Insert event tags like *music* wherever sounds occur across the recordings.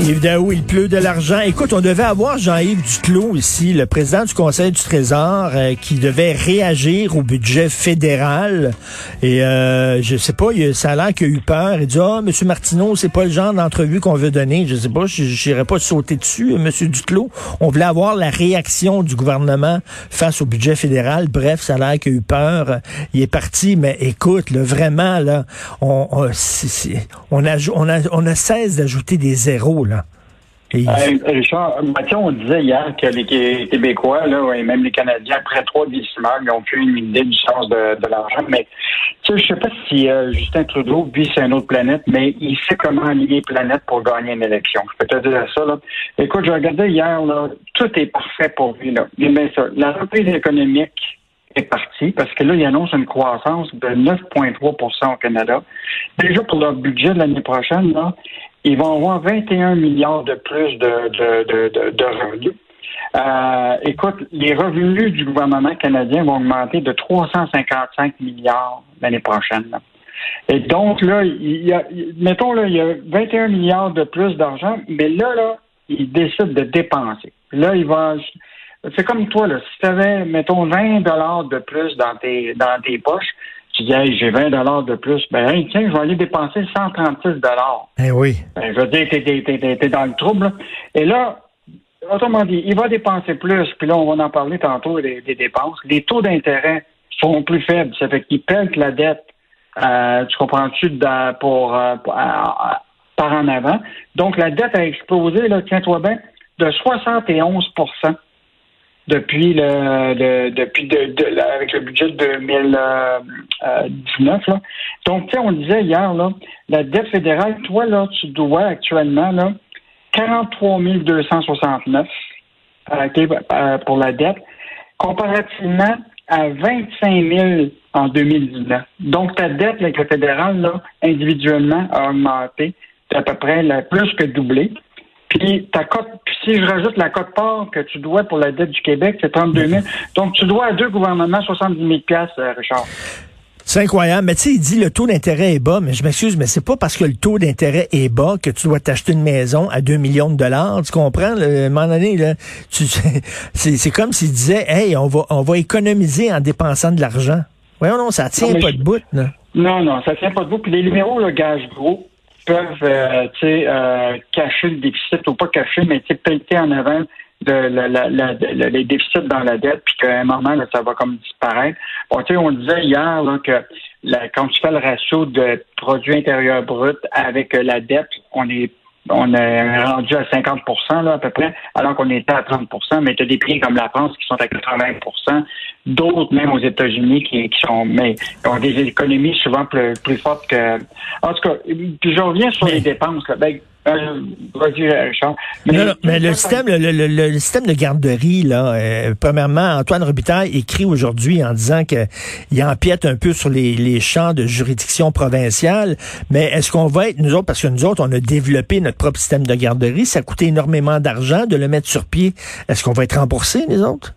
Évidemment, il pleut de l'argent. Écoute, on devait avoir Jean-Yves Duclos ici, le président du Conseil du Trésor, euh, qui devait réagir au budget fédéral. Et euh, je sais pas, il, ça a l'air qu'il a eu peur. Il dit, ah, Monsieur Martineau, c'est pas le genre d'entrevue qu'on veut donner. Je sais pas, j'irai pas sauter dessus, euh, Monsieur Duclos. On voulait avoir la réaction du gouvernement face au budget fédéral. Bref, ça a l'air qu'il a eu peur. Il est parti, mais écoute, là, vraiment, là, on, on, on, a, on, a, on a cesse d'ajouter des zéros, Euh, Richard, Mathieu, on disait hier que les Québécois, là, et même les Canadiens, après trois décimales, ils ont plus une idée du sens de, l'argent. Mais je sais pas si euh, Justin Trudeau vit sur une autre planète, mais il sait comment aligner planète pour gagner une élection. Je peux te dire ça. Là. Écoute, je regardais hier, là, tout est parfait pour lui. Là. Mais ça, la reprise économique est partie parce que là, il annonce une croissance de 9,3% au Canada. Déjà pour leur budget de l'année prochaine, là, ils vont avoir 21 milliards de plus de, de, de, de, revenus. Euh, écoute, les revenus du gouvernement canadien vont augmenter de 355 milliards l'année prochaine. Et donc, là, il y a, mettons, là, il y a 21 milliards de plus d'argent, mais là, là, ils décident de dépenser. Là, il va. C'est comme toi, là. Si tu avais, mettons, 20 dollars de plus dans tes, dans tes poches, tu dis, hey, j'ai 20 dollars de plus, ben, tiens, je vais aller dépenser 136 dollars. Eh oui. Ben, je veux dire, t'es, t'es, dans le trouble. Et là, autrement dit, il va dépenser plus, puis là, on va en parler tantôt des, dépenses. Les taux d'intérêt sont plus faibles. Ça fait qu'il pète la dette, euh, tu comprends-tu, pour, euh, par en avant. Donc, la dette a explosé, là, tiens-toi bien, de 71 depuis le, depuis de, avec le budget de 2019. Là. Donc, tu sais, on disait hier, là, la dette fédérale, toi, là, tu dois actuellement là, 43 269 euh, euh, pour la dette, comparativement à 25 000 en 2019. Donc, ta dette avec le fédéral, là, individuellement, a augmenté d'à peu près la, plus que doublé. Puis ta cote, si je rajoute la cote part que tu dois pour la dette du Québec, c'est 32 000. Donc tu dois à deux gouvernements 70 000 euh, Richard. C'est incroyable. Mais tu sais, il dit le taux d'intérêt est bas, mais je m'excuse, mais c'est pas parce que le taux d'intérêt est bas que tu dois t'acheter une maison à 2 millions de dollars. Tu comprends? à un moment donné, là, *laughs* c'est, comme s'il disait, hey, on va, on va économiser en dépensant de l'argent. Voyons, non, ça tient pas de bout, là. Non, non, ça tient pas de bout. Puis les numéros, le gage gros peuvent euh, euh, cacher le déficit ou pas cacher, mais pelleter en avant les déficits dans la dette, puis qu'à un moment, ça va comme disparaître. Bon, on disait hier là, que quand tu fais le ratio de produit intérieur brut avec euh, la dette, on est on est rendu à 50 là, à peu près, alors qu'on était à 30% mais tu as des pays comme la France qui sont à 80% d'autres même aux États-Unis qui, sont mais ont des économies souvent plus, plus fortes que. En tout cas, je reviens sur les dépenses. Là. Ben, euh, mais, le système, le, système de garderie, là, euh, premièrement, Antoine Robitaille écrit aujourd'hui en disant qu'il empiète un peu sur les, les champs de juridiction provinciale. Mais est-ce qu'on va être, nous autres, parce que nous autres, on a développé notre propre système de garderie, ça a coûté énormément d'argent de le mettre sur pied. Est-ce qu'on va être remboursé, les autres?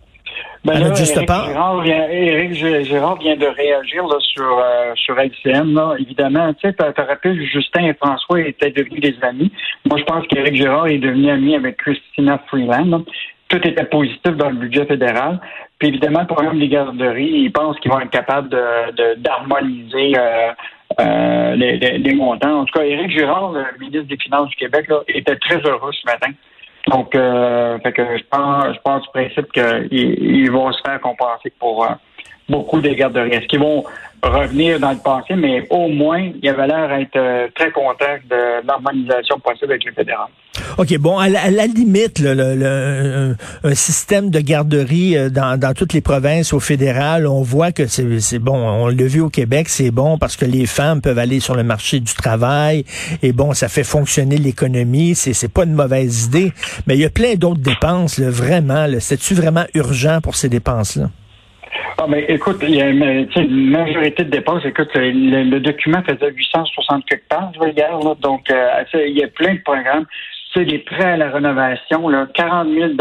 Ben là, Éric Gérard, vient, Éric vient de réagir là, sur, euh, sur LCN. Là. Évidemment, tu sais, te rappelles, Justin et François étaient devenus des amis. Moi, je pense qu'Éric Gérard est devenu ami avec Christina Freeland. Tout était positif dans le budget fédéral. Puis évidemment, le problème des garderies, ils pensent qu'ils vont être capables de, d'harmoniser euh, euh, les, les, montants. En tout cas, Éric Girard, le ministre des Finances du Québec, là, était très heureux ce matin. Donc, euh, fait que je pense, je pense du principe qu'ils vont se faire compenser pour euh, beaucoup des garderies. Qu'ils vont revenir dans le passé, mais au moins, il avait l'air d'être euh, très content de l'harmonisation possible avec le fédéral. OK, bon, à la, limite, le, un, système de garderie euh, dans, dans toutes les provinces au fédéral, on voit que c'est bon, on l'a vu au Québec, c'est bon parce que les femmes peuvent aller sur le marché du travail et bon, ça fait fonctionner l'économie, c'est pas une mauvaise idée, mais il y a plein d'autres dépenses, là, vraiment, c'est-tu vraiment urgent pour ces dépenses-là? Ah, mais écoute, il y a une, une majorité de dépenses. Écoute, le, le document faisait 860 quelque pages hier, là, donc euh, il y a plein de programmes. C'est des prêts à la rénovation, là, 40 000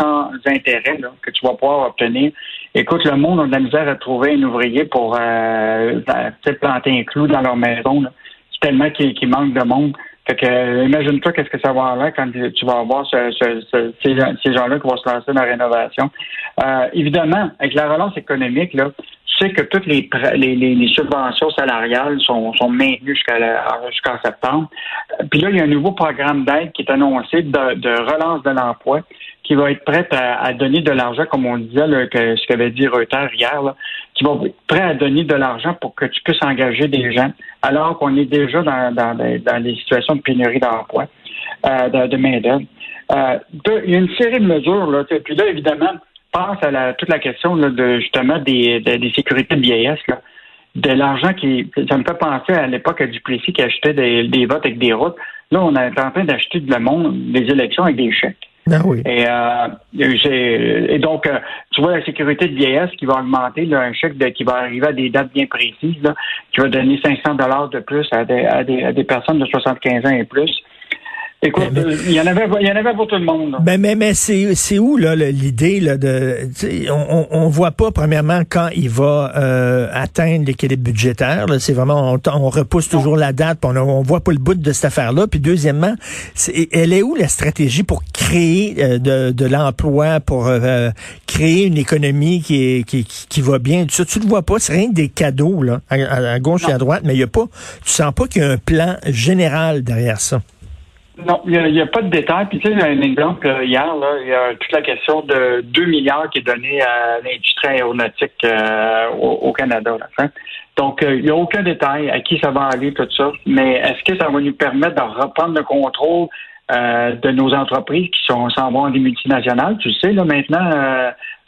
sans intérêt là, que tu vas pouvoir obtenir. Écoute, le monde a de la misère à trouver un ouvrier pour euh, planter un clou dans leur maison. C'est tellement qu'il manque de monde. Fait que imagine-toi qu'est-ce que ça va avoir quand tu vas avoir ce, ce, ces, gens-là qui vont se lancer dans la rénovation. Euh, évidemment, avec la relance économique, là, sais que toutes les, les, les, subventions salariales sont, maintenues jusqu'à jusqu'en septembre. Puis là, il y a un nouveau programme d'aide qui est annoncé de, relance de l'emploi qui va être prêt à, donner de l'argent, comme on disait, ce qu'avait dit Reuters hier, qui va être prêt à donner de l'argent pour que tu puisses engager des gens, alors qu'on est déjà dans, dans, dans, des situations de pénurie d'emploi, euh, de, main-d'œuvre. Euh, il y a une série de mesures, puis là, évidemment, pense à la, toute la question là, de justement des, des sécurités de vieillesse, là, de l'argent qui. Ça me fait penser à l'époque à Duplessis qui achetait des, des votes avec des routes. Là, on est en train d'acheter de le monde, des élections avec des chèques. Oui. Et, euh, et donc, euh, tu vois la sécurité de vieillesse qui va augmenter, là, un chèque de, qui va arriver à des dates bien précises, là, qui va donner 500 dollars de plus à des, à, des, à des personnes de 75 ans et plus. Écoute, il y en avait, il y en avait pour tout le monde. Ben, mais mais c'est c'est où là l'idée là de, on, on voit pas premièrement quand il va euh, atteindre l'équilibre budgétaire. C'est vraiment on, on, repousse toujours la date, on, on voit pas le bout de cette affaire-là. Puis deuxièmement, elle est où la stratégie pour créer euh, de, de l'emploi, pour euh, créer une économie qui est qui, qui va bien? Tu, tu le vois pas, c'est rien que des cadeaux là à, gauche et à droite, mais il y a pas, tu sens pas qu'il y a un plan général derrière ça? Non, il n'y a, pas de détails. Puis tu sais, un exemple, euh, hier, là, il y a toute la question de 2 milliards qui est donné à l'industrie aéronautique euh, au, Canada. Là, Donc, euh, il n'y a aucun détail à qui ça va aller, tout ça. Mais est-ce que ça va nous permettre de reprendre le contrôle de nos entreprises qui sont s'en vont des multinationales? Tu sais, là, maintenant,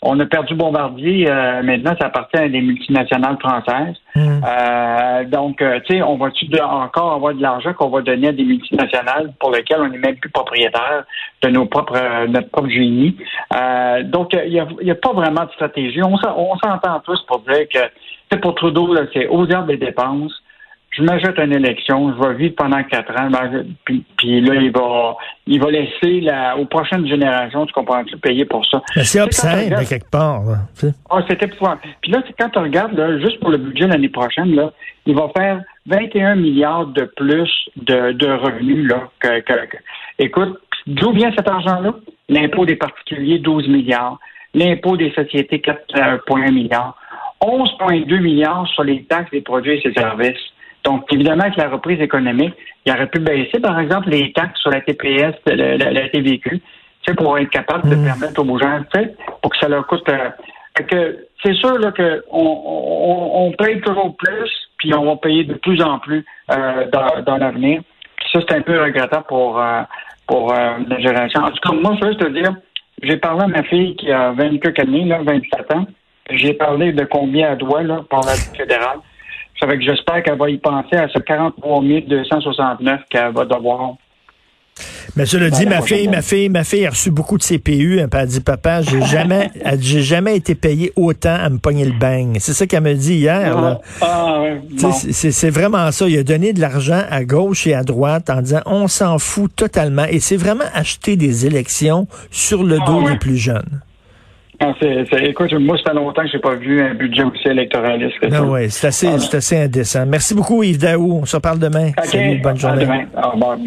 on a perdu Bombardier. Euh, maintenant, ça appartient à des multinationales françaises. Hmm. Euh, donc, euh, tu sais, on va-tu encore avoir de l'argent qu'on va donner à des multinationales pour lesquelles on n'est même plus propriétaire de nos propres, notre propre génie? donc, il n'y a, pas vraiment de stratégie. On, s'entend tous pour dire que, pour Trudeau, c'est aux heures des dépenses je m'ajoute une élection, je vais vivre pendant quatre ans, ben, puis, puis, là, il va, il va laisser la, aux prochaines générations, tu comprends, payer pour ça. C'est obscène, de quelque part. Ah, c'était Puis là, quand tu regardes, là, juste pour le budget l'année prochaine, là, il va faire 21 milliards de plus de, de revenus, là. Que, que, écoute, d'où vient cet argent-là? L'impôt des particuliers, 12 milliards. L'impôt des sociétés, 4,1 milliards. 11,2 milliards sur les taxes des produits et ses services. Donc, évidemment, avec la reprise économique, il aurait pu baisser, par exemple, les taxes sur la TPS, la, la, la TVQ, pour être capable de mm. permettre aux gens, pour que ça leur coûte. Euh, que c'est sûr là, que on, on, paye toujours plus, puis on va payer de plus en plus euh, dans, dans l'avenir. Ça, c'est un peu regrettable pour, euh, pour la génération. En tout cas, moi, je veux te dire, j'ai parlé à ma fille qui a 24 années, là, 27 ans. J'ai parlé de combien elle doit là, pour la fédérale. Ça fait que j'espère qu'elle va y penser à ce 43 269 qu'elle va devoir. Mais je le dis, ma fille, ma fille, ma fille a reçu beaucoup de CPU. Elle a dit, papa, j'ai *laughs* jamais, j'ai jamais été payé autant à me pogner le bang. C'est ça qu'elle me dit hier. Ah, c'est vraiment ça. Il a donné de l'argent à gauche et à droite en disant, on s'en fout totalement. Et c'est vraiment acheter des élections sur le dos ah, des plus jeunes. Ah, écoute, moi, ça fait longtemps que j'ai pas vu un budget aussi électoraliste. Non, ouais, c'est assez, ah. assez indécent. Merci beaucoup, Yves Daou. On se reparle demain. Salut, bonne journée. À demain. Au revoir.